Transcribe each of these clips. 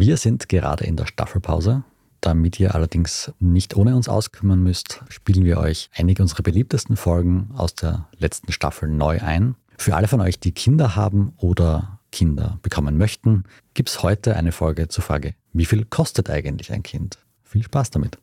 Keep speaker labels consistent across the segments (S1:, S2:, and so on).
S1: Wir sind gerade in der Staffelpause. Damit ihr allerdings nicht ohne uns auskümmern müsst, spielen wir euch einige unserer beliebtesten Folgen aus der letzten Staffel neu ein. Für alle von euch, die Kinder haben oder Kinder bekommen möchten, gibt es heute eine Folge zur Frage, wie viel kostet eigentlich ein Kind? Viel Spaß damit.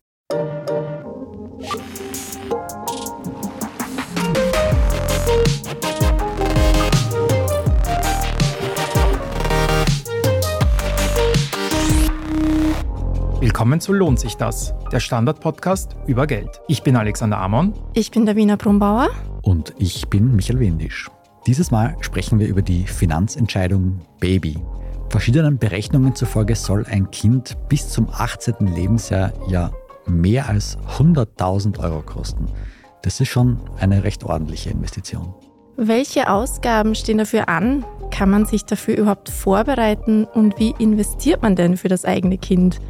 S2: Willkommen zu Lohnt sich das, der Standard-Podcast über Geld. Ich bin Alexander Amon.
S3: Ich bin der Wiener Brumbauer.
S1: Und ich bin Michael Windisch. Dieses Mal sprechen wir über die Finanzentscheidung Baby. Verschiedenen Berechnungen zufolge soll ein Kind bis zum 18. Lebensjahr ja mehr als 100.000 Euro kosten. Das ist schon eine recht ordentliche Investition.
S3: Welche Ausgaben stehen dafür an? Kann man sich dafür überhaupt vorbereiten und wie investiert man denn für das eigene Kind?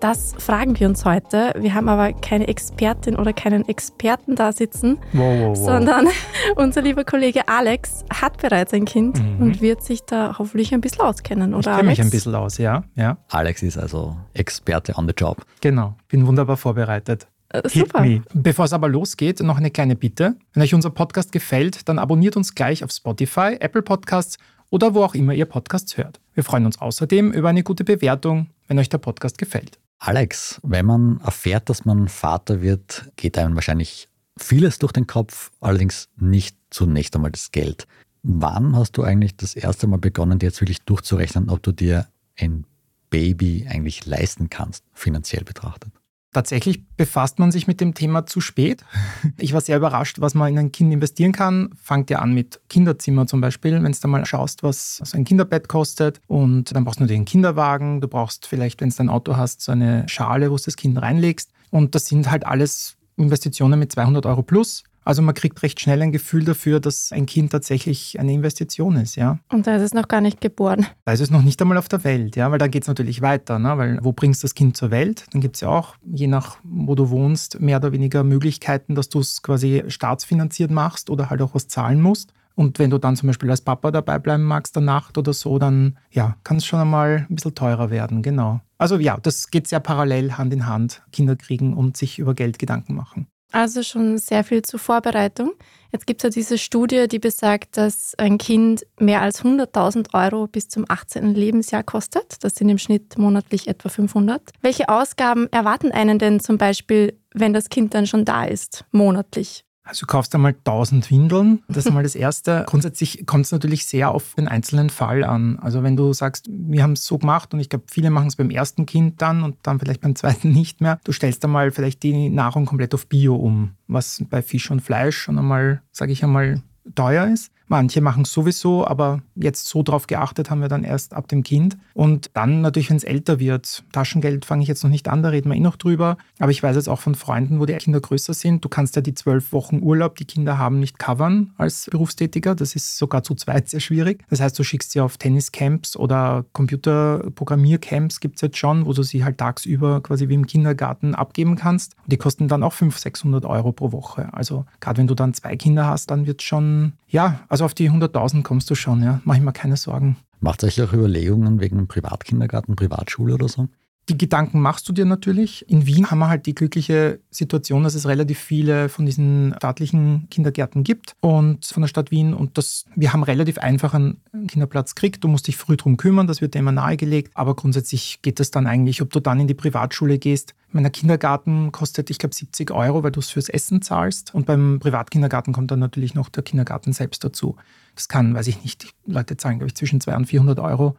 S3: Das fragen wir uns heute. Wir haben aber keine Expertin oder keinen Experten da sitzen,
S2: wow, wow, wow.
S3: sondern unser lieber Kollege Alex hat bereits ein Kind mhm. und wird sich da hoffentlich ein bisschen auskennen, oder?
S2: Ich kenne mich ein bisschen aus, ja, ja.
S1: Alex ist also Experte on the job.
S2: Genau, bin wunderbar vorbereitet.
S3: Äh, super.
S2: Bevor es aber losgeht, noch eine kleine Bitte. Wenn euch unser Podcast gefällt, dann abonniert uns gleich auf Spotify, Apple Podcasts oder wo auch immer ihr Podcasts hört. Wir freuen uns außerdem über eine gute Bewertung, wenn euch der Podcast gefällt.
S1: Alex, wenn man erfährt, dass man Vater wird, geht einem wahrscheinlich vieles durch den Kopf, allerdings nicht zunächst einmal das Geld. Wann hast du eigentlich das erste Mal begonnen, dir jetzt wirklich durchzurechnen, ob du dir ein Baby eigentlich leisten kannst, finanziell betrachtet?
S2: Tatsächlich befasst man sich mit dem Thema zu spät. Ich war sehr überrascht, was man in ein Kind investieren kann. Fangt ja an mit Kinderzimmer zum Beispiel, wenn du da mal schaust, was so ein Kinderbett kostet. Und dann brauchst du nur den Kinderwagen. Du brauchst vielleicht, wenn du ein Auto hast, so eine Schale, wo du das Kind reinlegst. Und das sind halt alles Investitionen mit 200 Euro plus. Also man kriegt recht schnell ein Gefühl dafür, dass ein Kind tatsächlich eine Investition ist, ja.
S3: Und da ist es noch gar nicht geboren.
S2: Da ist es noch nicht einmal auf der Welt, ja, weil da geht es natürlich weiter, ne? weil wo bringst du das Kind zur Welt? Dann gibt es ja auch, je nach wo du wohnst, mehr oder weniger Möglichkeiten, dass du es quasi staatsfinanziert machst oder halt auch was zahlen musst. Und wenn du dann zum Beispiel als Papa dabei bleiben magst der Nacht oder so, dann ja, kann es schon einmal ein bisschen teurer werden, genau. Also ja, das geht sehr parallel Hand in Hand, Kinder kriegen und sich über Geld Gedanken machen.
S3: Also schon sehr viel zur Vorbereitung. Jetzt gibt es ja diese Studie, die besagt, dass ein Kind mehr als 100.000 Euro bis zum 18. Lebensjahr kostet. Das sind im Schnitt monatlich etwa 500. Welche Ausgaben erwarten einen denn zum Beispiel, wenn das Kind dann schon da ist, monatlich?
S2: Also du kaufst einmal 1000 Windeln, das ist mal das Erste. Grundsätzlich kommt es natürlich sehr auf den einzelnen Fall an. Also wenn du sagst, wir haben es so gemacht und ich glaube, viele machen es beim ersten Kind dann und dann vielleicht beim zweiten nicht mehr. Du stellst einmal vielleicht die Nahrung komplett auf Bio um, was bei Fisch und Fleisch schon einmal, sage ich einmal, teuer ist. Manche machen es sowieso, aber jetzt so drauf geachtet haben wir dann erst ab dem Kind. Und dann natürlich, wenn es älter wird, Taschengeld fange ich jetzt noch nicht an, da reden wir eh noch drüber. Aber ich weiß jetzt auch von Freunden, wo die Kinder größer sind, du kannst ja die zwölf Wochen Urlaub, die Kinder haben, nicht covern als Berufstätiger. Das ist sogar zu zweit sehr schwierig. Das heißt, du schickst sie auf Tenniscamps oder Computerprogrammiercamps gibt es jetzt schon, wo du sie halt tagsüber quasi wie im Kindergarten abgeben kannst. Und die kosten dann auch 500, 600 Euro pro Woche. Also gerade wenn du dann zwei Kinder hast, dann wird es schon, ja, also auf die 100.000 kommst du schon, ja. Mach ich mir keine Sorgen.
S1: Macht euch auch Überlegungen wegen Privatkindergarten, Privatschule oder so?
S2: Die Gedanken machst du dir natürlich. In Wien haben wir halt die glückliche Situation, dass es relativ viele von diesen staatlichen Kindergärten gibt und von der Stadt Wien und das, wir haben relativ einfach einen Kinderplatz gekriegt. Du musst dich früh drum kümmern, das wird dir immer nahegelegt. Aber grundsätzlich geht es dann eigentlich, ob du dann in die Privatschule gehst. Mein Kindergarten kostet, ich glaube, 70 Euro, weil du es fürs Essen zahlst. Und beim Privatkindergarten kommt dann natürlich noch der Kindergarten selbst dazu. Das kann, weiß ich nicht, die Leute zahlen, glaube ich, zwischen 200 und 400 Euro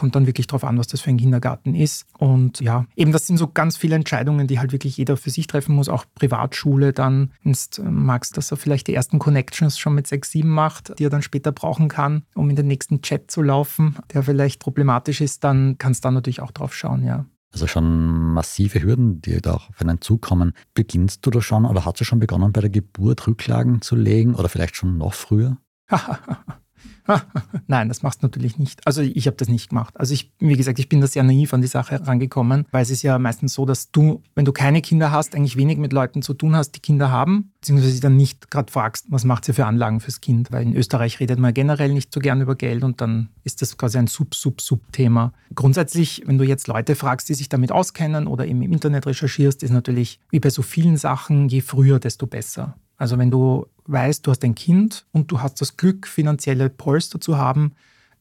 S2: Kommt dann wirklich darauf an, was das für ein Kindergarten ist. Und ja, eben das sind so ganz viele Entscheidungen, die halt wirklich jeder für sich treffen muss. Auch Privatschule dann, wenn du äh, magst, dass er vielleicht die ersten Connections schon mit 6, 7 macht, die er dann später brauchen kann, um in den nächsten Chat zu laufen, der vielleicht problematisch ist, dann kannst du da natürlich auch drauf schauen, ja.
S1: Also schon massive Hürden, die da auf einen zukommen. Beginnst du da schon oder hast du schon begonnen, bei der Geburt Rücklagen zu legen oder vielleicht schon noch früher?
S2: Nein, das machst du natürlich nicht. Also ich habe das nicht gemacht. Also ich, wie gesagt, ich bin da sehr naiv an die Sache herangekommen, weil es ist ja meistens so, dass du, wenn du keine Kinder hast, eigentlich wenig mit Leuten zu tun hast, die Kinder haben, beziehungsweise sie dann nicht gerade fragst, was macht sie für Anlagen fürs Kind, weil in Österreich redet man generell nicht so gern über Geld und dann ist das quasi ein Sub-Sub-Sub-Thema. Grundsätzlich, wenn du jetzt Leute fragst, die sich damit auskennen oder eben im Internet recherchierst, ist natürlich wie bei so vielen Sachen, je früher, desto besser. Also wenn du weißt, du hast ein Kind und du hast das Glück, finanzielle Polster zu haben,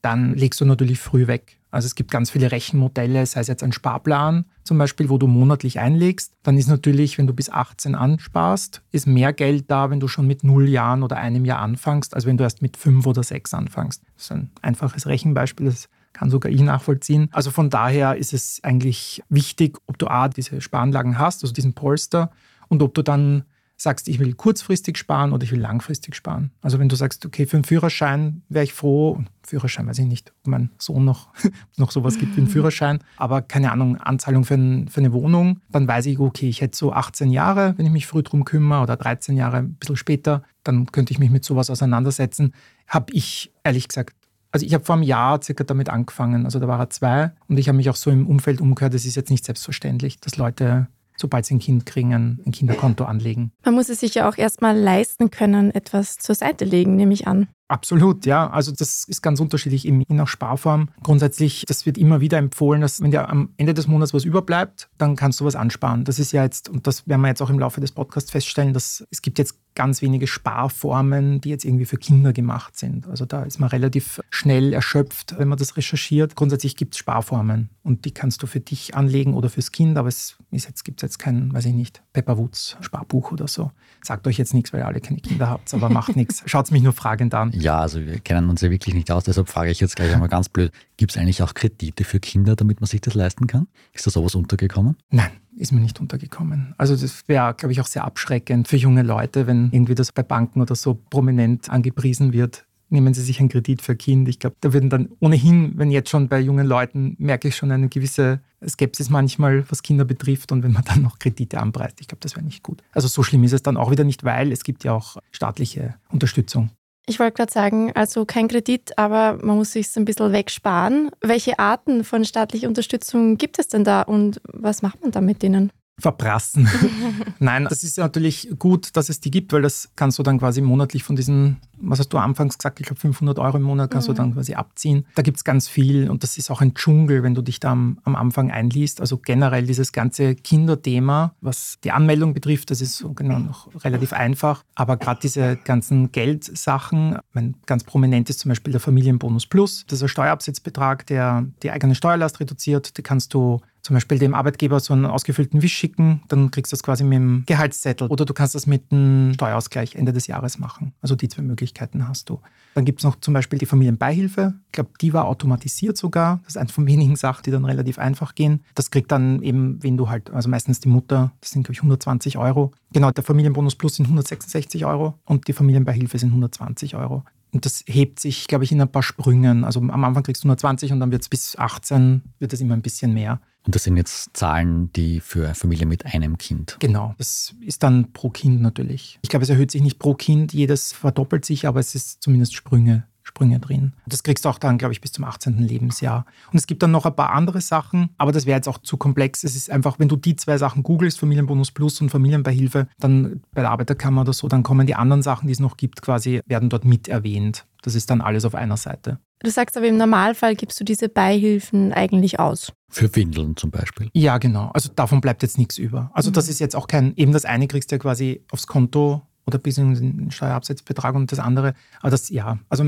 S2: dann legst du natürlich früh weg. Also es gibt ganz viele Rechenmodelle, sei es jetzt ein Sparplan zum Beispiel, wo du monatlich einlegst. Dann ist natürlich, wenn du bis 18 ansparst, ist mehr Geld da, wenn du schon mit null Jahren oder einem Jahr anfängst, als wenn du erst mit fünf oder sechs anfängst. Das ist ein einfaches Rechenbeispiel, das kann sogar ich nachvollziehen. Also von daher ist es eigentlich wichtig, ob du A, diese Sparanlagen hast, also diesen Polster, und ob du dann sagst, ich will kurzfristig sparen oder ich will langfristig sparen. Also wenn du sagst, okay, für einen Führerschein wäre ich froh, Führerschein weiß ich nicht, ob mein Sohn noch, noch sowas gibt wie einen Führerschein, aber keine Ahnung, Anzahlung für, ein, für eine Wohnung, dann weiß ich, okay, ich hätte so 18 Jahre, wenn ich mich früh drum kümmere oder 13 Jahre ein bisschen später, dann könnte ich mich mit sowas auseinandersetzen. Habe ich ehrlich gesagt also ich habe vor einem Jahr circa damit angefangen, also da war er zwei und ich habe mich auch so im Umfeld umgehört, es ist jetzt nicht selbstverständlich, dass Leute sobald sie ein Kind kriegen, ein Kinderkonto anlegen.
S3: Man muss es sich ja auch erstmal leisten können, etwas zur Seite legen, nehme ich an.
S2: Absolut, ja. Also das ist ganz unterschiedlich je nach Sparform. Grundsätzlich, das wird immer wieder empfohlen, dass wenn dir am Ende des Monats was überbleibt, dann kannst du was ansparen. Das ist ja jetzt, und das werden wir jetzt auch im Laufe des Podcasts feststellen, dass es gibt jetzt ganz wenige Sparformen, die jetzt irgendwie für Kinder gemacht sind. Also da ist man relativ schnell erschöpft, wenn man das recherchiert. Grundsätzlich gibt es Sparformen und die kannst du für dich anlegen oder fürs Kind, aber es gibt jetzt kein, weiß ich nicht, Pepper Woods Sparbuch oder so. Sagt euch jetzt nichts, weil ihr alle keine Kinder habt, aber macht nichts. Schaut mich nur fragend an.
S1: Ja, also wir kennen uns ja wirklich nicht aus, deshalb frage ich jetzt gleich einmal ganz blöd, gibt es eigentlich auch Kredite für Kinder, damit man sich das leisten kann? Ist da sowas untergekommen?
S2: Nein, ist mir nicht untergekommen. Also das wäre, glaube ich, auch sehr abschreckend für junge Leute, wenn irgendwie das bei Banken oder so prominent angepriesen wird. Nehmen Sie sich einen Kredit für ein Kind. Ich glaube, da würden dann ohnehin, wenn jetzt schon bei jungen Leuten, merke ich schon eine gewisse Skepsis manchmal, was Kinder betrifft. Und wenn man dann noch Kredite anpreist, ich glaube, das wäre nicht gut. Also so schlimm ist es dann auch wieder nicht, weil es gibt ja auch staatliche Unterstützung.
S3: Ich wollte gerade sagen, also kein Kredit, aber man muss sich ein bisschen wegsparen. Welche Arten von staatlicher Unterstützung gibt es denn da und was macht man da mit denen?
S2: Verprassen. Nein, das ist natürlich gut, dass es die gibt, weil das kannst du dann quasi monatlich von diesen, was hast du anfangs gesagt, ich glaube 500 Euro im Monat kannst mhm. du dann quasi abziehen. Da gibt es ganz viel und das ist auch ein Dschungel, wenn du dich da am, am, Anfang einliest. Also generell dieses ganze Kinderthema, was die Anmeldung betrifft, das ist so genau noch relativ einfach. Aber gerade diese ganzen Geldsachen, mein ganz prominent ist zum Beispiel der Familienbonus Plus. Das ist ein Steuerabsetzbetrag, der die eigene Steuerlast reduziert. Die kannst du zum Beispiel dem Arbeitgeber so einen ausgefüllten Wisch schicken, dann kriegst du das quasi mit dem Gehaltszettel. Oder du kannst das mit einem Steuerausgleich Ende des Jahres machen. Also die zwei Möglichkeiten hast du. Dann gibt es noch zum Beispiel die Familienbeihilfe. Ich glaube, die war automatisiert sogar. Das ist eines von wenigen Sachen, die dann relativ einfach gehen. Das kriegt dann eben, wenn du halt, also meistens die Mutter, das sind, glaube ich, 120 Euro. Genau, der Familienbonus Plus sind 166 Euro und die Familienbeihilfe sind 120 Euro. Und das hebt sich, glaube ich, in ein paar Sprüngen. Also am Anfang kriegst du 120 und dann wird es bis 18, wird es immer ein bisschen mehr.
S1: Und das sind jetzt Zahlen, die für Familie mit einem Kind.
S2: Genau, das ist dann pro Kind natürlich. Ich glaube, es erhöht sich nicht pro Kind, jedes verdoppelt sich, aber es ist zumindest Sprünge. Sprünge drin. Das kriegst du auch dann, glaube ich, bis zum 18. Lebensjahr. Und es gibt dann noch ein paar andere Sachen, aber das wäre jetzt auch zu komplex. Es ist einfach, wenn du die zwei Sachen googelst, Familienbonus Plus und Familienbeihilfe, dann bei der Arbeiterkammer oder so, dann kommen die anderen Sachen, die es noch gibt, quasi, werden dort mit erwähnt. Das ist dann alles auf einer Seite.
S3: Du sagst aber im Normalfall gibst du diese Beihilfen eigentlich aus.
S1: Für Windeln zum Beispiel.
S2: Ja, genau. Also davon bleibt jetzt nichts über. Also mhm. das ist jetzt auch kein, eben das eine kriegst du ja quasi aufs Konto oder bis in den Steuerabsatzbetrag und das andere. Aber das, ja, also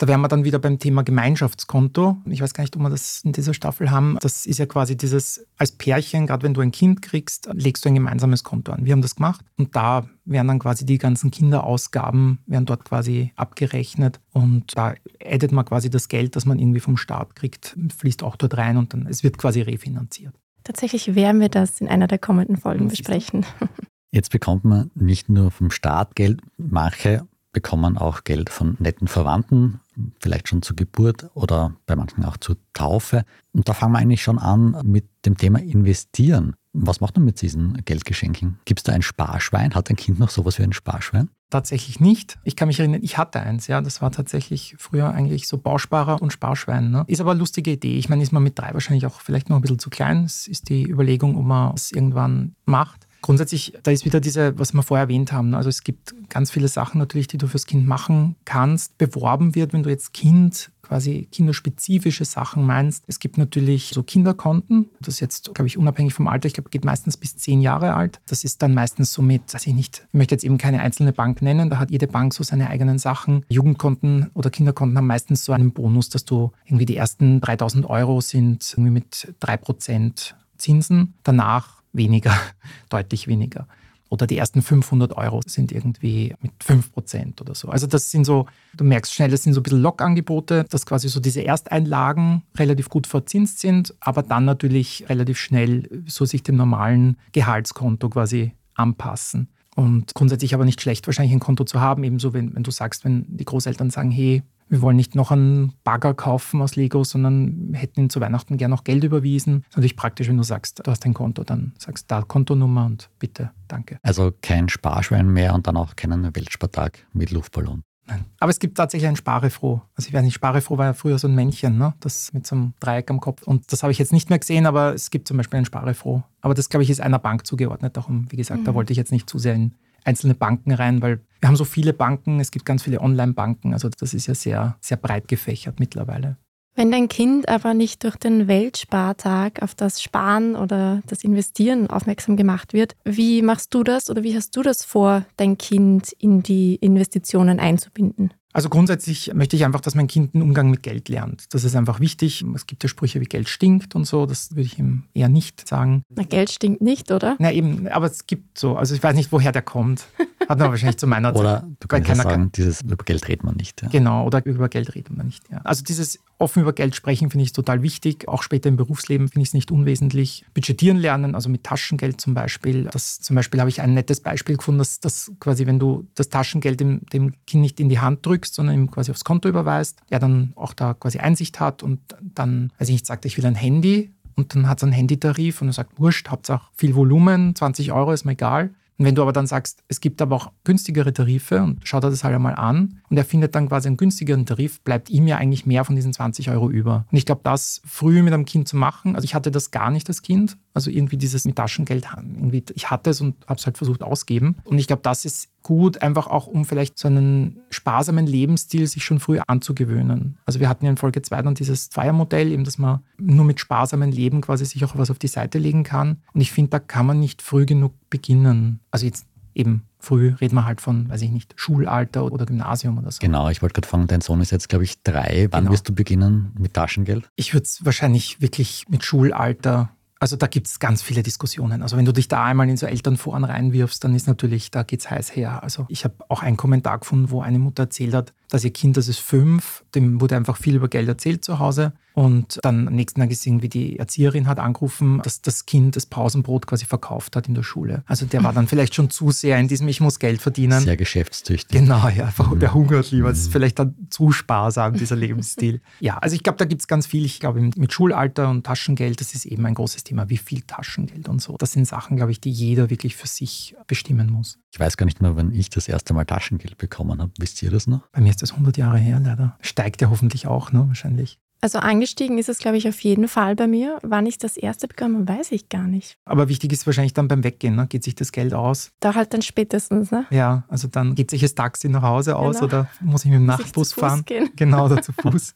S2: da wären wir dann wieder beim Thema Gemeinschaftskonto. Ich weiß gar nicht, ob wir das in dieser Staffel haben. Das ist ja quasi dieses, als Pärchen, gerade wenn du ein Kind kriegst, legst du ein gemeinsames Konto an. Wir haben das gemacht und da werden dann quasi die ganzen Kinderausgaben, werden dort quasi abgerechnet und da addet man quasi das Geld, das man irgendwie vom Staat kriegt, fließt auch dort rein und dann, es wird quasi refinanziert.
S3: Tatsächlich werden wir das in einer der kommenden Folgen besprechen.
S1: Jetzt bekommt man nicht nur vom Staat Geld, manche bekommen auch Geld von netten Verwandten, vielleicht schon zur Geburt oder bei manchen auch zur Taufe. Und da fangen wir eigentlich schon an mit dem Thema Investieren. Was macht man mit diesen Geldgeschenken? Gibt es da ein Sparschwein? Hat ein Kind noch sowas wie ein Sparschwein?
S2: tatsächlich nicht. Ich kann mich erinnern, ich hatte eins, ja. Das war tatsächlich früher eigentlich so Bausparer und Sparschwein. Ne? Ist aber eine lustige Idee. Ich meine, ist man mit drei wahrscheinlich auch vielleicht noch ein bisschen zu klein. Es ist die Überlegung, ob man es irgendwann macht. Grundsätzlich, da ist wieder diese, was wir vorher erwähnt haben. Ne? Also es gibt ganz viele Sachen natürlich, die du fürs Kind machen kannst. Beworben wird, wenn du jetzt Kind quasi kinderspezifische Sachen meinst. Es gibt natürlich so Kinderkonten. Das ist jetzt, glaube ich, unabhängig vom Alter. Ich glaube, geht meistens bis zehn Jahre alt. Das ist dann meistens so mit, weiß ich nicht, ich möchte jetzt eben keine einzelne Bank nennen. Da hat jede Bank so seine eigenen Sachen. Jugendkonten oder Kinderkonten haben meistens so einen Bonus, dass du irgendwie die ersten 3000 Euro sind irgendwie mit drei Prozent Zinsen. Danach weniger, deutlich weniger. Oder die ersten 500 Euro sind irgendwie mit 5% oder so. Also das sind so, du merkst schnell, das sind so ein bisschen Lockangebote, dass quasi so diese Ersteinlagen relativ gut verzinst sind, aber dann natürlich relativ schnell so sich dem normalen Gehaltskonto quasi anpassen. Und grundsätzlich aber nicht schlecht, wahrscheinlich ein Konto zu haben, ebenso wenn, wenn du sagst, wenn die Großeltern sagen, hey, wir wollen nicht noch einen Bagger kaufen aus Lego, sondern hätten ihnen zu Weihnachten gerne noch Geld überwiesen. Das ist natürlich praktisch, wenn du sagst, du hast ein Konto, dann sagst du da Kontonummer und bitte, danke.
S1: Also kein Sparschwein mehr und dann auch keinen Weltspartag mit Luftballon.
S2: Nein. Aber es gibt tatsächlich ein Sparefroh. Also ich weiß nicht, Sparefroh war ja früher so ein Männchen, ne? das mit so einem Dreieck am Kopf. Und das habe ich jetzt nicht mehr gesehen, aber es gibt zum Beispiel ein Sparefroh. Aber das, glaube ich, ist einer Bank zugeordnet. Darum, wie gesagt, mhm. da wollte ich jetzt nicht zu sehr in einzelne Banken rein, weil wir haben so viele Banken, es gibt ganz viele Online-Banken, also das ist ja sehr, sehr breit gefächert mittlerweile.
S3: Wenn dein Kind aber nicht durch den Weltspartag auf das Sparen oder das Investieren aufmerksam gemacht wird, wie machst du das oder wie hast du das vor, dein Kind in die Investitionen einzubinden?
S2: Also grundsätzlich möchte ich einfach, dass mein Kind einen Umgang mit Geld lernt. Das ist einfach wichtig. Es gibt ja Sprüche wie Geld stinkt und so. Das würde ich ihm eher nicht sagen.
S3: Na, Geld stinkt nicht, oder?
S2: Na eben, aber es gibt so. Also ich weiß nicht, woher der kommt. Hat man wahrscheinlich zu meiner
S1: Zeit. Oder du kannst ja sagen, dieses über Geld redet man nicht.
S2: Ja. Genau, oder über Geld redet man nicht. Ja. Also dieses offen über Geld sprechen finde ich total wichtig. Auch später im Berufsleben finde ich es nicht unwesentlich. Budgetieren lernen, also mit Taschengeld zum Beispiel. Das zum Beispiel habe ich ein nettes Beispiel gefunden, dass, dass quasi, wenn du das Taschengeld dem, dem Kind nicht in die Hand drückst, sondern ihm quasi aufs Konto überweist, er dann auch da quasi Einsicht hat und dann, weiß ich nicht, sagt, ich will ein Handy und dann hat es einen Handytarif und er sagt, wurscht, Hauptsache viel Volumen, 20 Euro ist mir egal. Und wenn du aber dann sagst, es gibt aber auch günstigere Tarife und schaut er das halt einmal an und er findet dann quasi einen günstigeren Tarif, bleibt ihm ja eigentlich mehr von diesen 20 Euro über. Und ich glaube, das früh mit einem Kind zu machen, also ich hatte das gar nicht als Kind, also irgendwie dieses mit Taschengeld, irgendwie, ich hatte es und habe es halt versucht ausgeben. Und ich glaube, das ist gut, einfach auch um vielleicht so einen sparsamen Lebensstil sich schon früh anzugewöhnen. Also wir hatten ja in Folge 2 dann dieses Feiermodell, eben, dass man nur mit sparsamen Leben quasi sich auch was auf die Seite legen kann. Und ich finde, da kann man nicht früh genug beginnen. Also jetzt eben früh reden wir halt von, weiß ich nicht, Schulalter oder Gymnasium oder so.
S1: Genau, ich wollte gerade fragen, dein Sohn ist jetzt, glaube ich, drei. Wann genau. wirst du beginnen mit Taschengeld?
S2: Ich würde es wahrscheinlich wirklich mit Schulalter also da gibt es ganz viele Diskussionen. Also wenn du dich da einmal in so Elternforen reinwirfst, dann ist natürlich, da geht es heiß her. Also ich habe auch einen Kommentar gefunden, wo eine Mutter erzählt hat, dass ihr Kind, das ist fünf, dem wurde einfach viel über Geld erzählt zu Hause. Und dann am nächsten Tag ist irgendwie die Erzieherin hat angerufen, dass das Kind das Pausenbrot quasi verkauft hat in der Schule. Also der war dann vielleicht schon zu sehr in diesem Ich muss Geld verdienen.
S1: Sehr geschäftstüchtig.
S2: Genau, ja, einfach, der hungert lieber. Das ist vielleicht dann zu sparsam, dieser Lebensstil. Ja, also ich glaube, da gibt es ganz viel. Ich glaube, mit Schulalter und Taschengeld, das ist eben ein großes Thema. Wie viel Taschengeld und so. Das sind Sachen, glaube ich, die jeder wirklich für sich bestimmen muss.
S1: Ich weiß gar nicht mehr, wann ich das erste Mal Taschengeld bekommen habe. Wisst ihr das noch?
S2: Bei mir ist das 100 Jahre her, leider. Steigt ja hoffentlich auch, ne? Wahrscheinlich.
S3: Also angestiegen ist es, glaube ich, auf jeden Fall bei mir. Wann ich das erste bekommen weiß ich gar nicht.
S2: Aber wichtig ist wahrscheinlich dann beim Weggehen, ne? geht sich das Geld aus?
S3: Da halt dann spätestens, ne?
S2: Ja, also dann geht sich das Taxi nach Hause aus genau. oder muss ich mit dem Nachtbus fahren? Gehen. Genau, oder zu Fuß.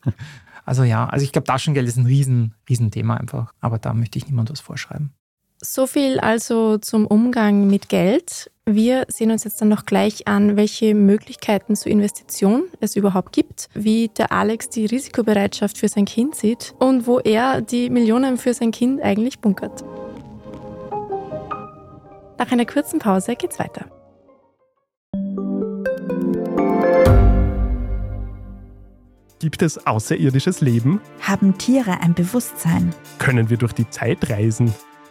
S2: also ja, also ich glaube, Taschengeld ist ein riesen, riesen Thema einfach. Aber da möchte ich niemand was vorschreiben.
S3: So viel also zum Umgang mit Geld. Wir sehen uns jetzt dann noch gleich an, welche Möglichkeiten zur Investition es überhaupt gibt, wie der Alex die Risikobereitschaft für sein Kind sieht und wo er die Millionen für sein Kind eigentlich bunkert. Nach einer kurzen Pause geht's weiter.
S4: Gibt es außerirdisches Leben?
S5: Haben Tiere ein Bewusstsein?
S4: Können wir durch die Zeit reisen?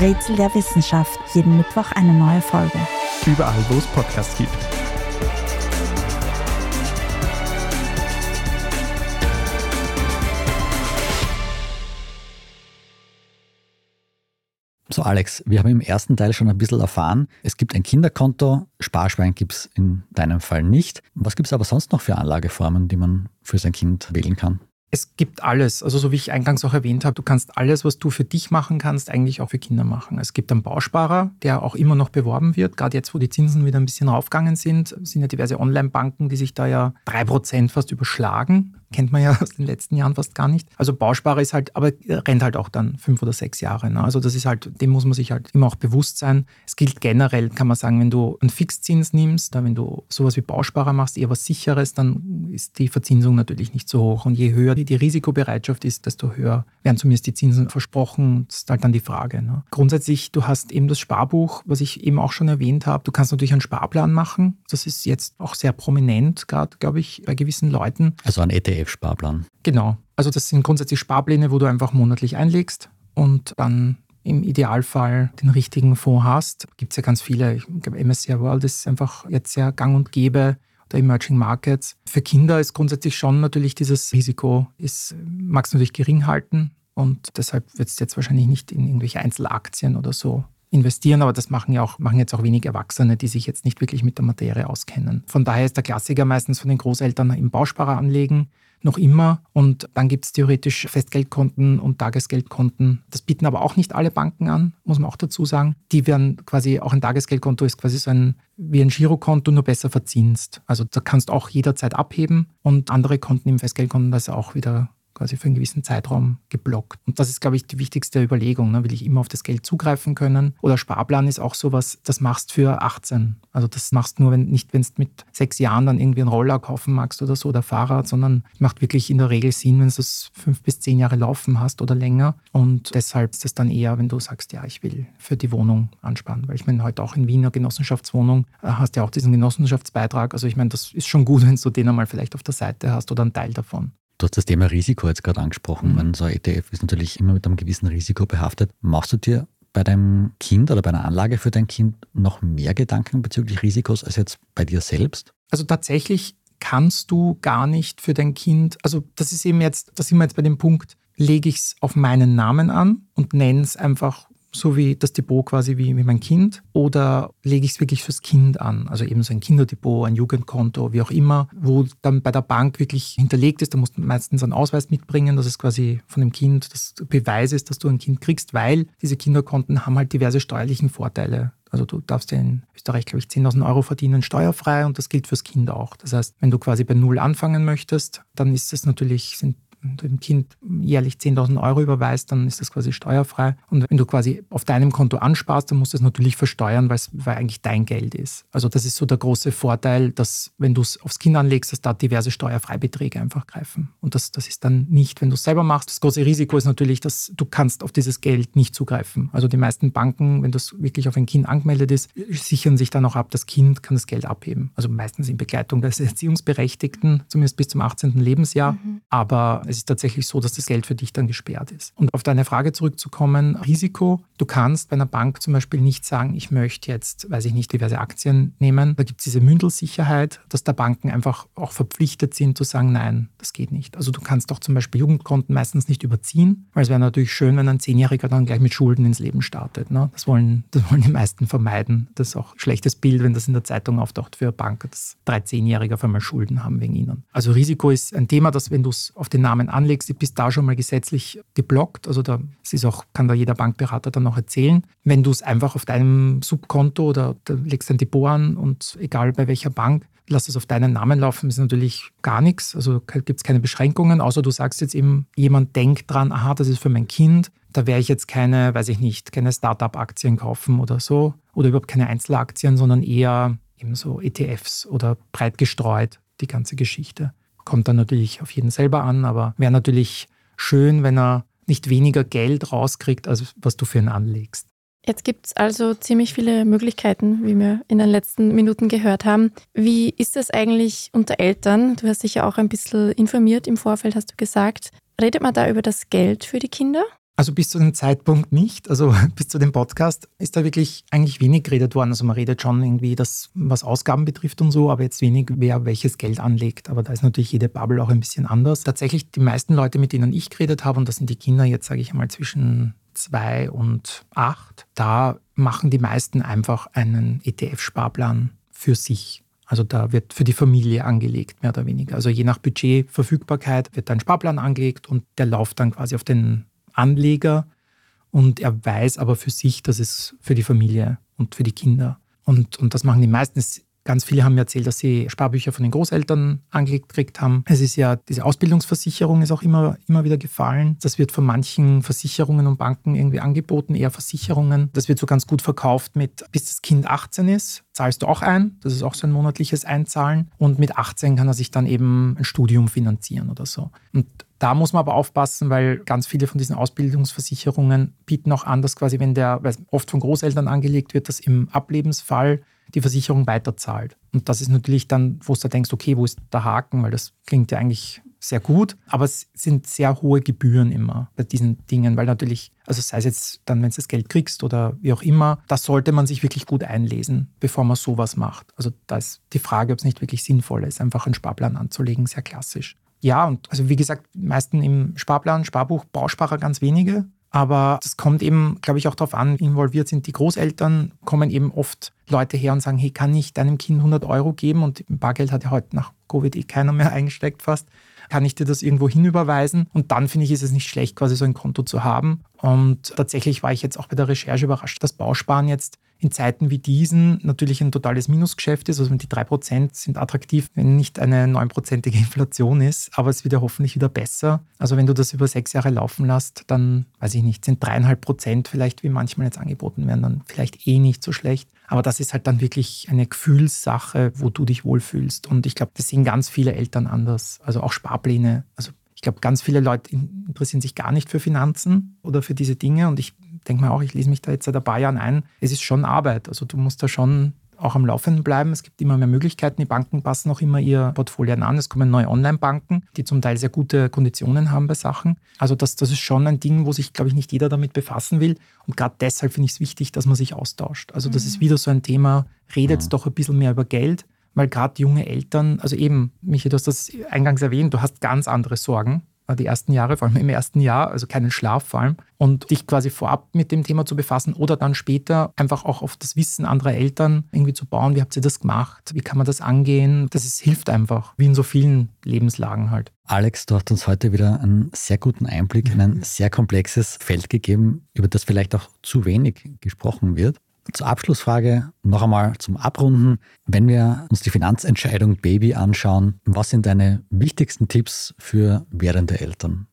S5: Rätsel der Wissenschaft. Jeden Mittwoch eine neue Folge.
S4: Überall, wo es Podcasts gibt.
S1: So, Alex, wir haben im ersten Teil schon ein bisschen erfahren, es gibt ein Kinderkonto, Sparschwein gibt es in deinem Fall nicht. Was gibt es aber sonst noch für Anlageformen, die man für sein Kind wählen kann?
S2: Es gibt alles. Also so wie ich eingangs auch erwähnt habe, du kannst alles, was du für dich machen kannst, eigentlich auch für Kinder machen. Es gibt einen Bausparer, der auch immer noch beworben wird. Gerade jetzt, wo die Zinsen wieder ein bisschen raufgegangen sind, sind ja diverse Online-Banken, die sich da ja drei Prozent fast überschlagen kennt man ja aus den letzten Jahren fast gar nicht. Also Bausparer ist halt, aber rennt halt auch dann fünf oder sechs Jahre. Ne? Also das ist halt, dem muss man sich halt immer auch bewusst sein. Es gilt generell, kann man sagen, wenn du einen Fixzins nimmst, wenn du sowas wie Bausparer machst, eher was Sicheres, dann ist die Verzinsung natürlich nicht so hoch. Und je höher die, die Risikobereitschaft ist, desto höher werden zumindest die Zinsen versprochen. Das ist halt dann die Frage. Ne? Grundsätzlich, du hast eben das Sparbuch, was ich eben auch schon erwähnt habe. Du kannst natürlich einen Sparplan machen. Das ist jetzt auch sehr prominent, gerade, glaube ich, bei gewissen Leuten.
S1: Also ein ETF. ETF-Sparplan.
S2: Genau. Also das sind grundsätzlich Sparpläne, wo du einfach monatlich einlegst und dann im Idealfall den richtigen Fonds hast. Gibt es ja ganz viele. Ich glaube, MSCI World ist einfach jetzt sehr gang und gäbe der Emerging Markets. Für Kinder ist grundsätzlich schon natürlich dieses Risiko, ist, mag es natürlich gering halten und deshalb wird es jetzt wahrscheinlich nicht in irgendwelche Einzelaktien oder so investieren, aber das machen ja auch, machen jetzt auch wenig Erwachsene, die sich jetzt nicht wirklich mit der Materie auskennen. Von daher ist der Klassiker meistens von den Großeltern im Bausparer anlegen, noch immer. Und dann gibt es theoretisch Festgeldkonten und Tagesgeldkonten. Das bieten aber auch nicht alle Banken an, muss man auch dazu sagen. Die werden quasi, auch ein Tagesgeldkonto ist quasi so ein wie ein Girokonto, nur besser verzinst. Also da kannst du auch jederzeit abheben und andere Konten im Festgeldkonto, das ist auch wieder quasi für einen gewissen Zeitraum geblockt. Und das ist, glaube ich, die wichtigste Überlegung. Ne? Will ich immer auf das Geld zugreifen können? Oder Sparplan ist auch sowas, das machst für 18. Also das machst nur, wenn nicht, wenn du mit sechs Jahren dann irgendwie einen Roller kaufen magst oder so oder Fahrrad, sondern macht wirklich in der Regel Sinn, wenn du es fünf bis zehn Jahre laufen hast oder länger. Und deshalb ist es dann eher, wenn du sagst, ja, ich will für die Wohnung ansparen. Weil ich meine, heute auch in Wiener Genossenschaftswohnung äh, hast du ja auch diesen Genossenschaftsbeitrag. Also ich meine, das ist schon gut, wenn du den einmal vielleicht auf der Seite hast oder einen Teil davon.
S1: Du hast das Thema Risiko jetzt gerade angesprochen. Mhm. so ein ETF ist natürlich immer mit einem gewissen Risiko behaftet. Machst du dir bei deinem Kind oder bei einer Anlage für dein Kind noch mehr Gedanken bezüglich Risikos als jetzt bei dir selbst?
S2: Also tatsächlich kannst du gar nicht für dein Kind, also das ist eben jetzt, da sind wir jetzt bei dem Punkt, lege ich es auf meinen Namen an und nenne es einfach so wie das Depot quasi wie, wie mein Kind? Oder lege ich es wirklich fürs Kind an? Also eben so ein Kinderdepot, ein Jugendkonto, wie auch immer, wo dann bei der Bank wirklich hinterlegt ist. Da musst du meistens einen Ausweis mitbringen, dass es quasi von dem Kind das Beweis ist, dass du ein Kind kriegst, weil diese Kinderkonten haben halt diverse steuerlichen Vorteile. Also du darfst in Österreich, glaube ich, 10.000 Euro verdienen steuerfrei und das gilt fürs Kind auch. Das heißt, wenn du quasi bei Null anfangen möchtest, dann ist es natürlich, sind dem Kind jährlich 10.000 Euro überweist, dann ist das quasi steuerfrei. Und wenn du quasi auf deinem Konto ansparst, dann musst du es natürlich versteuern, weil es eigentlich dein Geld ist. Also das ist so der große Vorteil, dass wenn du es aufs Kind anlegst, dass da diverse Steuerfreibeträge einfach greifen. Und das, das ist dann nicht, wenn du es selber machst. Das große Risiko ist natürlich, dass du kannst auf dieses Geld nicht zugreifen. Also die meisten Banken, wenn das wirklich auf ein Kind angemeldet ist, sichern sich dann auch ab, das Kind kann das Geld abheben. Also meistens in Begleitung des Erziehungsberechtigten, zumindest bis zum 18. Lebensjahr. Mhm. Aber es ist tatsächlich so, dass das Geld für dich dann gesperrt ist. Und auf deine Frage zurückzukommen, Risiko, du kannst bei einer Bank zum Beispiel nicht sagen, ich möchte jetzt, weiß ich nicht, diverse Aktien nehmen. Da gibt es diese Mündelsicherheit, dass da Banken einfach auch verpflichtet sind zu sagen, nein, das geht nicht. Also du kannst auch zum Beispiel Jugendkonten meistens nicht überziehen, weil es wäre natürlich schön, wenn ein Zehnjähriger dann gleich mit Schulden ins Leben startet. Ne? Das, wollen, das wollen die meisten vermeiden. Das ist auch ein schlechtes Bild, wenn das in der Zeitung auftaucht für eine Bank, dass drei Zehnjährige auf einmal Schulden haben wegen ihnen. Also Risiko ist ein Thema, das, wenn du es auf den Namen Namen anlegst, bist da schon mal gesetzlich geblockt. Also da ist auch, kann da jeder Bankberater dann noch erzählen. Wenn du es einfach auf deinem Subkonto oder legst ein Depot an und egal bei welcher Bank, lass es auf deinen Namen laufen, ist natürlich gar nichts. Also gibt es keine Beschränkungen, außer du sagst jetzt eben, jemand denkt dran, aha, das ist für mein Kind, da werde ich jetzt keine, weiß ich nicht, keine Startup-Aktien kaufen oder so oder überhaupt keine Einzelaktien, sondern eher eben so ETFs oder breit gestreut, die ganze Geschichte. Kommt dann natürlich auf jeden selber an, aber wäre natürlich schön, wenn er nicht weniger Geld rauskriegt, als was du für ihn anlegst.
S3: Jetzt gibt es also ziemlich viele Möglichkeiten, wie wir in den letzten Minuten gehört haben. Wie ist das eigentlich unter Eltern? Du hast dich ja auch ein bisschen informiert im Vorfeld, hast du gesagt. Redet man da über das Geld für die Kinder?
S2: Also bis zu dem Zeitpunkt nicht. Also bis zu dem Podcast ist da wirklich eigentlich wenig geredet worden. Also man redet schon irgendwie, das, was Ausgaben betrifft und so, aber jetzt wenig, wer welches Geld anlegt. Aber da ist natürlich jede Bubble auch ein bisschen anders. Tatsächlich die meisten Leute, mit denen ich geredet habe, und das sind die Kinder jetzt, sage ich einmal, zwischen zwei und acht, da machen die meisten einfach einen ETF-Sparplan für sich. Also da wird für die Familie angelegt, mehr oder weniger. Also je nach Budgetverfügbarkeit wird ein Sparplan angelegt und der läuft dann quasi auf den Anleger und er weiß aber für sich, dass es für die Familie und für die Kinder. Und, und das machen die meisten. Ganz viele haben mir erzählt, dass sie Sparbücher von den Großeltern angelegt gekriegt haben. Es ist ja, diese Ausbildungsversicherung ist auch immer, immer wieder gefallen. Das wird von manchen Versicherungen und Banken irgendwie angeboten, eher Versicherungen. Das wird so ganz gut verkauft mit, bis das Kind 18 ist, zahlst du auch ein. Das ist auch so ein monatliches Einzahlen. Und mit 18 kann er sich dann eben ein Studium finanzieren oder so. Und da muss man aber aufpassen, weil ganz viele von diesen Ausbildungsversicherungen bieten auch an, dass quasi, wenn der, weil oft von Großeltern angelegt wird, dass im Ablebensfall die Versicherung weiterzahlt. Und das ist natürlich dann, wo du denkst, okay, wo ist der Haken? Weil das klingt ja eigentlich sehr gut, aber es sind sehr hohe Gebühren immer bei diesen Dingen, weil natürlich, also sei es jetzt dann, wenn du das Geld kriegst oder wie auch immer, da sollte man sich wirklich gut einlesen, bevor man sowas macht. Also da ist die Frage, ob es nicht wirklich sinnvoll ist, einfach einen Sparplan anzulegen, sehr klassisch. Ja, und also wie gesagt, meisten im Sparplan, Sparbuch, Bausparer ganz wenige. Aber das kommt eben, glaube ich, auch darauf an, involviert sind die Großeltern, kommen eben oft Leute her und sagen, hey, kann ich deinem Kind 100 Euro geben? Und Bargeld hat ja heute nach Covid eh keiner mehr eingesteckt fast. Kann ich dir das irgendwo hinüberweisen? Und dann finde ich, ist es nicht schlecht, quasi so ein Konto zu haben. Und tatsächlich war ich jetzt auch bei der Recherche überrascht, dass Bausparen jetzt in Zeiten wie diesen natürlich ein totales Minusgeschäft ist. Also die 3% sind attraktiv, wenn nicht eine 9%ige Inflation ist, aber es wird ja hoffentlich wieder besser. Also wenn du das über sechs Jahre laufen lässt, dann, weiß ich nicht, sind dreieinhalb Prozent vielleicht, wie manchmal jetzt angeboten werden, dann vielleicht eh nicht so schlecht. Aber das ist halt dann wirklich eine Gefühlssache, wo du dich wohlfühlst. Und ich glaube, das sehen ganz viele Eltern anders. Also auch Sparpläne. Also ich glaube, ganz viele Leute interessieren sich gar nicht für Finanzen oder für diese Dinge. Und ich denke mir auch, ich lese mich da jetzt seit ein paar Jahren ein. Es ist schon Arbeit. Also du musst da schon auch am Laufenden bleiben. Es gibt immer mehr Möglichkeiten. Die Banken passen auch immer ihr Portfolio an. Es kommen neue Online-Banken, die zum Teil sehr gute Konditionen haben bei Sachen. Also das, das ist schon ein Ding, wo sich, glaube ich, nicht jeder damit befassen will. Und gerade deshalb finde ich es wichtig, dass man sich austauscht. Also das mhm. ist wieder so ein Thema, redet ja. doch ein bisschen mehr über Geld, weil gerade junge Eltern, also eben, Michi, du hast das eingangs erwähnt, du hast ganz andere Sorgen die ersten Jahre, vor allem im ersten Jahr, also keinen Schlaf vor allem, und dich quasi vorab mit dem Thema zu befassen oder dann später einfach auch auf das Wissen anderer Eltern irgendwie zu bauen. Wie habt ihr das gemacht? Wie kann man das angehen? Das ist, hilft einfach, wie in so vielen Lebenslagen halt.
S1: Alex, du hast uns heute wieder einen sehr guten Einblick in ein sehr komplexes Feld gegeben, über das vielleicht auch zu wenig gesprochen wird. Zur Abschlussfrage noch einmal zum Abrunden. Wenn wir uns die Finanzentscheidung Baby anschauen, was sind deine wichtigsten Tipps für werdende Eltern?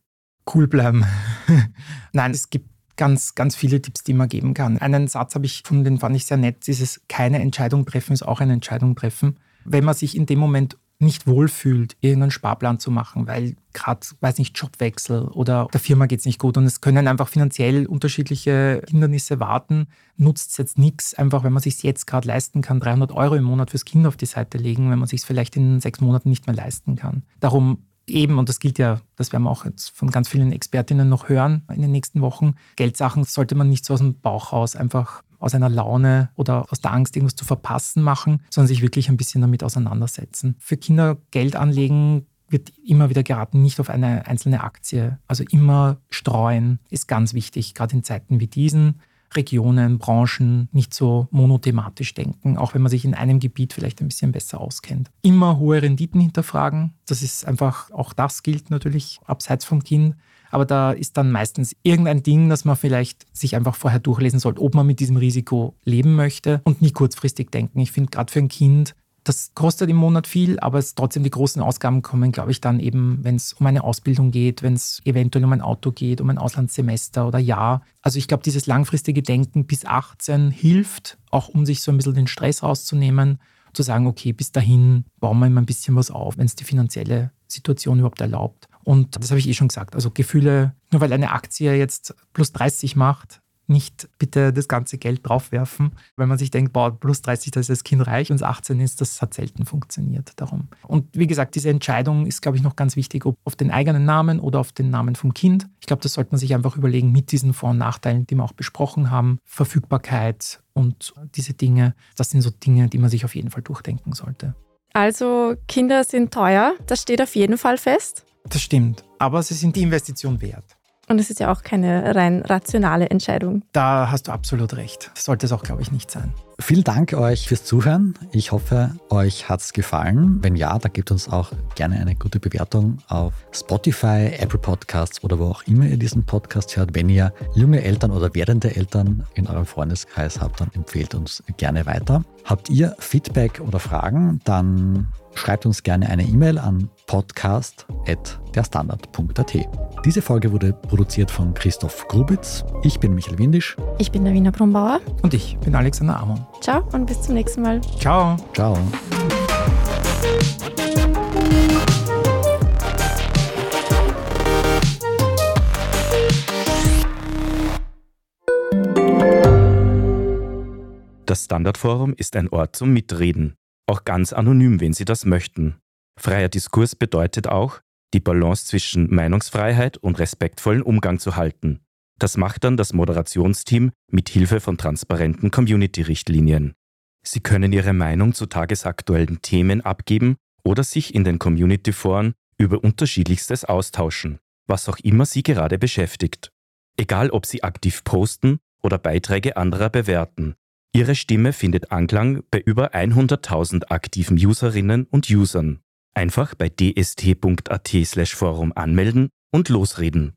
S2: Cool bleiben. Nein, es gibt ganz, ganz viele Tipps, die man geben kann. Einen Satz habe ich gefunden, den fand ich sehr nett. Dieses keine Entscheidung treffen ist auch eine Entscheidung treffen. Wenn man sich in dem Moment nicht wohlfühlt, irgendeinen Sparplan zu machen, weil gerade, weiß nicht, Jobwechsel oder der Firma geht es nicht gut und es können einfach finanziell unterschiedliche Hindernisse warten, nutzt es jetzt nichts, einfach wenn man sich jetzt gerade leisten kann, 300 Euro im Monat fürs Kind auf die Seite legen, wenn man sich es vielleicht in sechs Monaten nicht mehr leisten kann. Darum eben, und das gilt ja, das werden wir auch jetzt von ganz vielen Expertinnen noch hören in den nächsten Wochen, Geldsachen sollte man nicht so aus dem Bauch raus einfach aus einer Laune oder aus der Angst, irgendwas zu verpassen machen, sondern sich wirklich ein bisschen damit auseinandersetzen. Für Kinder Geld anlegen wird immer wieder geraten, nicht auf eine einzelne Aktie. Also immer streuen ist ganz wichtig, gerade in Zeiten wie diesen. Regionen, Branchen nicht so monothematisch denken, auch wenn man sich in einem Gebiet vielleicht ein bisschen besser auskennt. Immer hohe Renditen hinterfragen. Das ist einfach, auch das gilt natürlich abseits vom Kind. Aber da ist dann meistens irgendein Ding, das man vielleicht sich einfach vorher durchlesen sollte, ob man mit diesem Risiko leben möchte und nie kurzfristig denken. Ich finde gerade für ein Kind, das kostet im Monat viel, aber es trotzdem die großen Ausgaben kommen, glaube ich, dann eben, wenn es um eine Ausbildung geht, wenn es eventuell um ein Auto geht, um ein Auslandssemester oder Jahr. Also ich glaube, dieses langfristige Denken bis 18 hilft, auch um sich so ein bisschen den Stress rauszunehmen, zu sagen, okay, bis dahin bauen wir immer ein bisschen was auf, wenn es die finanzielle Situation überhaupt erlaubt. Und das habe ich eh schon gesagt. Also Gefühle, nur weil eine Aktie jetzt plus 30 macht, nicht bitte das ganze Geld draufwerfen, wenn man sich denkt, boah, plus 30, das ist das Kind reich und 18 ist, das hat selten funktioniert. Darum. Und wie gesagt, diese Entscheidung ist, glaube ich, noch ganz wichtig, ob auf den eigenen Namen oder auf den Namen vom Kind. Ich glaube, das sollte man sich einfach überlegen mit diesen Vor- und Nachteilen, die wir auch besprochen haben. Verfügbarkeit und diese Dinge, das sind so Dinge, die man sich auf jeden Fall durchdenken sollte.
S3: Also Kinder sind teuer, das steht auf jeden Fall fest.
S2: Das stimmt, aber sie sind die Investition wert.
S3: Und es ist ja auch keine rein rationale Entscheidung.
S2: Da hast du absolut recht. Das sollte es auch, glaube ich, nicht sein.
S1: Vielen Dank euch fürs Zuhören. Ich hoffe, euch hat es gefallen. Wenn ja, dann gebt uns auch gerne eine gute Bewertung auf Spotify, Apple Podcasts oder wo auch immer ihr diesen Podcast hört. Wenn ihr junge Eltern oder werdende Eltern in eurem Freundeskreis habt, dann empfehlt uns gerne weiter. Habt ihr Feedback oder Fragen, dann schreibt uns gerne eine E-Mail an podcast.derstandard.at. Diese Folge wurde produziert von Christoph Grubitz. Ich bin Michael Windisch.
S3: Ich bin der Wiener Brumbauer.
S2: Und ich bin Alexander Amon.
S3: Ciao und bis zum nächsten Mal.
S2: Ciao.
S1: Ciao.
S6: Das Standardforum ist ein Ort zum Mitreden, auch ganz anonym, wenn Sie das möchten. Freier Diskurs bedeutet auch, die Balance zwischen Meinungsfreiheit und respektvollen Umgang zu halten. Das macht dann das Moderationsteam mit Hilfe von transparenten Community-Richtlinien. Sie können Ihre Meinung zu tagesaktuellen Themen abgeben oder sich in den Community-Foren über unterschiedlichstes austauschen, was auch immer Sie gerade beschäftigt. Egal ob Sie aktiv posten oder Beiträge anderer bewerten, Ihre Stimme findet Anklang bei über 100.000 aktiven Userinnen und Usern. Einfach bei dst.at/forum anmelden und losreden.